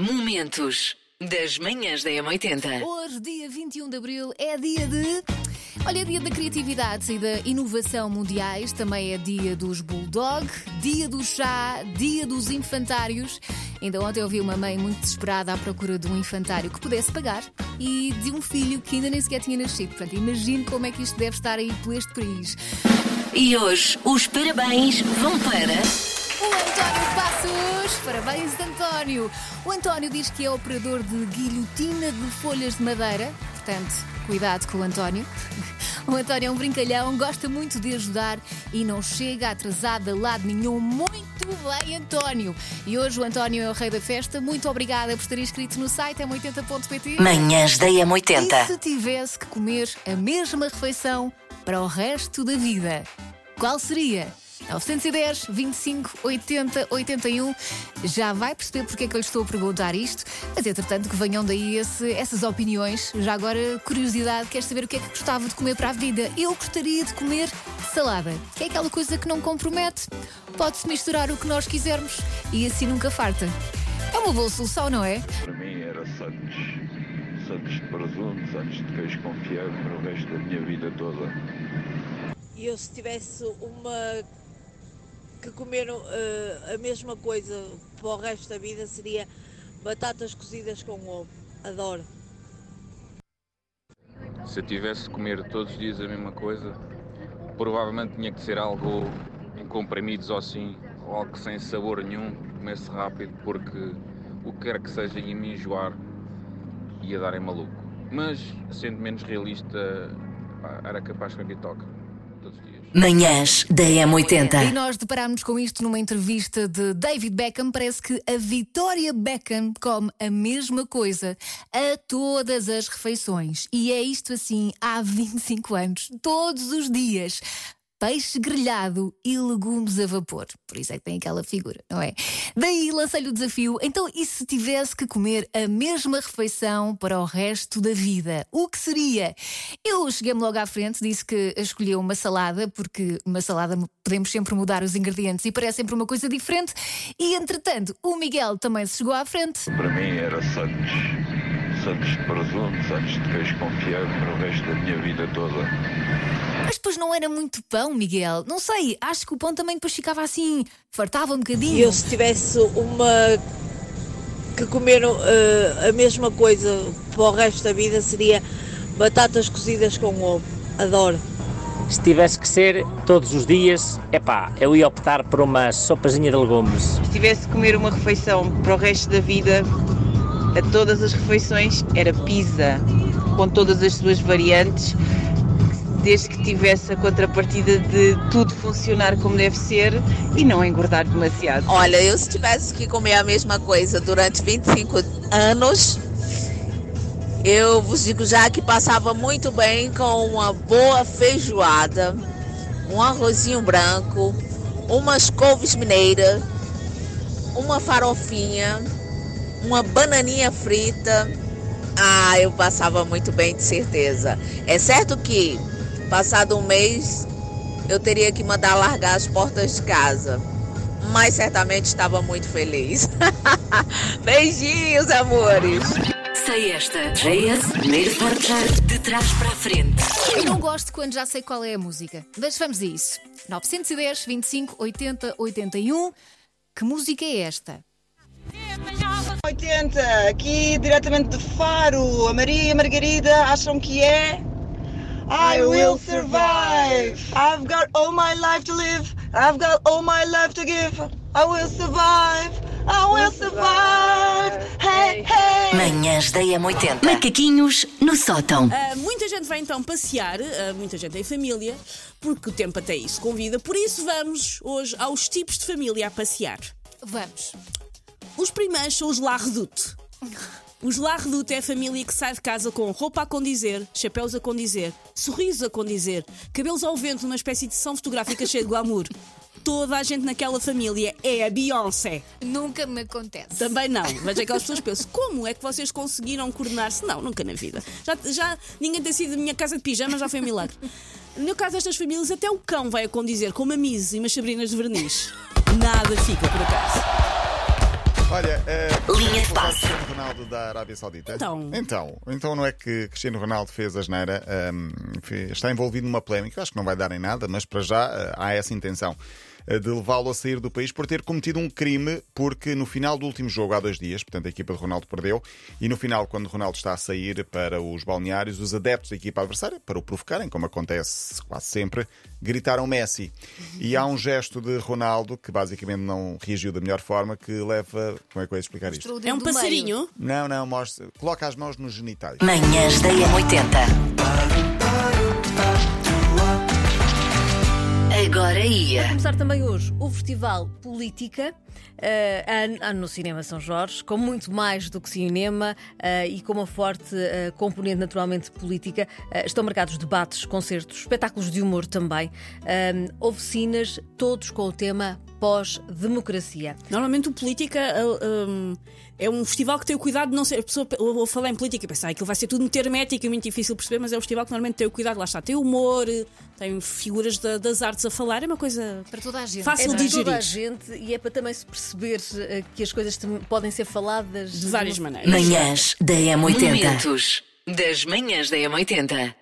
Momentos das manhãs da M80. Hoje, dia 21 de abril, é dia de. Olha, é dia da criatividade e da inovação mundiais, também é dia dos bulldog, dia do chá, dia dos infantários. Ainda ontem ouvi uma mãe muito desesperada à procura de um infantário que pudesse pagar e de um filho que ainda nem sequer tinha nascido. Portanto, imagine como é que isto deve estar aí por este país. E hoje os parabéns vão para. O António Passos! Parabéns, António! O António diz que é operador de guilhotina de folhas de madeira, portanto, cuidado com o António. O António é um brincalhão, gosta muito de ajudar e não chega atrasado a lado nenhum. Muito bem, António! E hoje o António é o rei da festa. Muito obrigada por estar inscrito no site m80.pt. Manhãs da E M80. se tivesse que comer a mesma refeição para o resto da vida, qual seria? 910 25 80 81. Já vai perceber porque é que eu lhe estou a perguntar isto, mas entretanto que venham daí esse- essas opiniões. Já agora, curiosidade, quer saber o que é que gostava de comer para a vida? Eu gostaria de comer salada, que é aquela coisa que não compromete. Pode-se misturar o que nós quisermos e assim nunca farta. É uma boa solução, não é? Para mim era Santos. Santos de presunto, Santos de queijo fiambre para o resto da minha vida toda. E eu se tivesse uma que comer eh, a mesma coisa para o resto da vida seria batatas cozidas com ovo. Adoro. Se eu tivesse de comer todos os dias a mesma coisa, provavelmente tinha que ser algo em comprimidos ou assim, ou algo sem sabor nenhum, comesse rápido, porque o que quer que seja ia me enjoar ia dar em maluco. Mas, sendo menos realista, era capaz todos os dias. Manhãs da E M80. nós deparámos com isto numa entrevista de David Beckham. Parece que a Victoria Beckham come a mesma coisa a todas as refeições. E é isto assim há 25 anos, todos os dias. Peixe grelhado e legumes a vapor. Por isso é que tem aquela figura, não é? Daí lancei-lhe o desafio. Então, e se tivesse que comer a mesma refeição para o resto da vida? O que seria? Eu cheguei-me logo à frente, disse que escolheu uma salada, porque uma salada podemos sempre mudar os ingredientes e parece sempre uma coisa diferente. E entretanto, o Miguel também se chegou à frente. Para mim era Santos. Santos de presunto, Santos de queijo com para o resto da minha vida toda. Mas depois não era muito pão, Miguel. Não sei, acho que o pão também depois ficava assim, fartava um bocadinho. Eu se tivesse uma que comer eh, a mesma coisa para o resto da vida seria batatas cozidas com ovo. Adoro. Se tivesse que ser todos os dias, epá, eu ia optar por uma sopazinha de legumes. Se tivesse que comer uma refeição para o resto da vida, a todas as refeições, era pizza, com todas as suas variantes, desde que tivesse a contrapartida de tudo funcionar como deve ser e não engordar demasiado. Olha, eu se tivesse que comer a mesma coisa durante 25 anos, eu vos digo já que passava muito bem com uma boa feijoada, um arrozinho branco, umas couves mineiras, uma farofinha, uma bananinha frita. Ah, eu passava muito bem, de certeza. É certo que, passado um mês, eu teria que mandar largar as portas de casa mas certamente estava muito feliz. Beijinhos, amores. Sei esta. JS, primeiro portar de trás para a frente. Eu não gosto quando já sei qual é a música. Mas vamos a isso. 910, 25, 80, 81. Que música é esta? 80, aqui diretamente de Faro, a Maria e a Margarida acham que é I will survive. I've got all my life to live. I've got all my life to give. I will survive. I will survive. Hey, hey. Manhãs da M80. Macaquinhos no sótão. Ah, muita gente vai então passear, ah, muita gente em família, porque o tempo até isso convida. Por isso vamos hoje aos tipos de família a passear. Vamos. Os primeiros são os La Redoute. Os La Redoute é a família que sai de casa com roupa a condizer, chapéus a condizer, sorrisos a condizer, cabelos ao vento numa espécie de sessão fotográfica cheia de glamour. Toda a gente naquela família é a Beyoncé. Nunca me acontece. Também não. Veja aquelas pessoas que pensam, como é que vocês conseguiram coordenar-se? Não, nunca na vida. Já, já ninguém tem sido a minha casa de pijama, já foi um milagre. No meu caso, estas famílias, até o cão vai a condizer com uma mise e umas sabrinas de verniz. Nada fica, por acaso. Olha, eh, Linha de passe. Ronaldo da Arábia Saudita? Então. Então, então não é que Cristiano Ronaldo fez a geneira, hum, fe- está envolvido numa polémica, acho que não vai dar em nada, mas para já eh, há essa intenção de levá-lo a sair do país por ter cometido um crime, porque no final do último jogo, há dois dias, portanto a equipa de Ronaldo perdeu, e no final, quando Ronaldo está a sair para os balneários, os adeptos da equipa adversária, para o provocarem, como acontece quase sempre, gritaram Messi. E há um gesto de Ronaldo, que basicamente não reagiu da melhor forma, que leva. Como é que eu ia explicar isto? É um passarinho? Não, não, mostra. Coloca as mãos nos genitais. Manhãs da M80. Agora ia. começar também hoje o Festival Política a- no Cinema São Jorge, com muito mais do que cinema eh, e com uma forte eh, componente naturalmente política. Estão marcados debates, concertos, espetáculos de humor também, oficinas, todos com o tema pós-democracia. Normalmente o Política é, um, é um festival que tem o cuidado de não ser. A pessoa ou- falar em política e pensar "Ah, aquilo vai ser tudo muito hermético e muito difícil de perceber, mas é um festival que normalmente tem o cuidado, lá está, tem humor, tem figuras da- das artes a falar, é uma coisa Para toda a gente. fácil é de para digerir. toda a gente e é para também se perceber eh, que as coisas podem ser faladas De várias maneiras. Manhãs da M80. Momentos das manhãs da M80.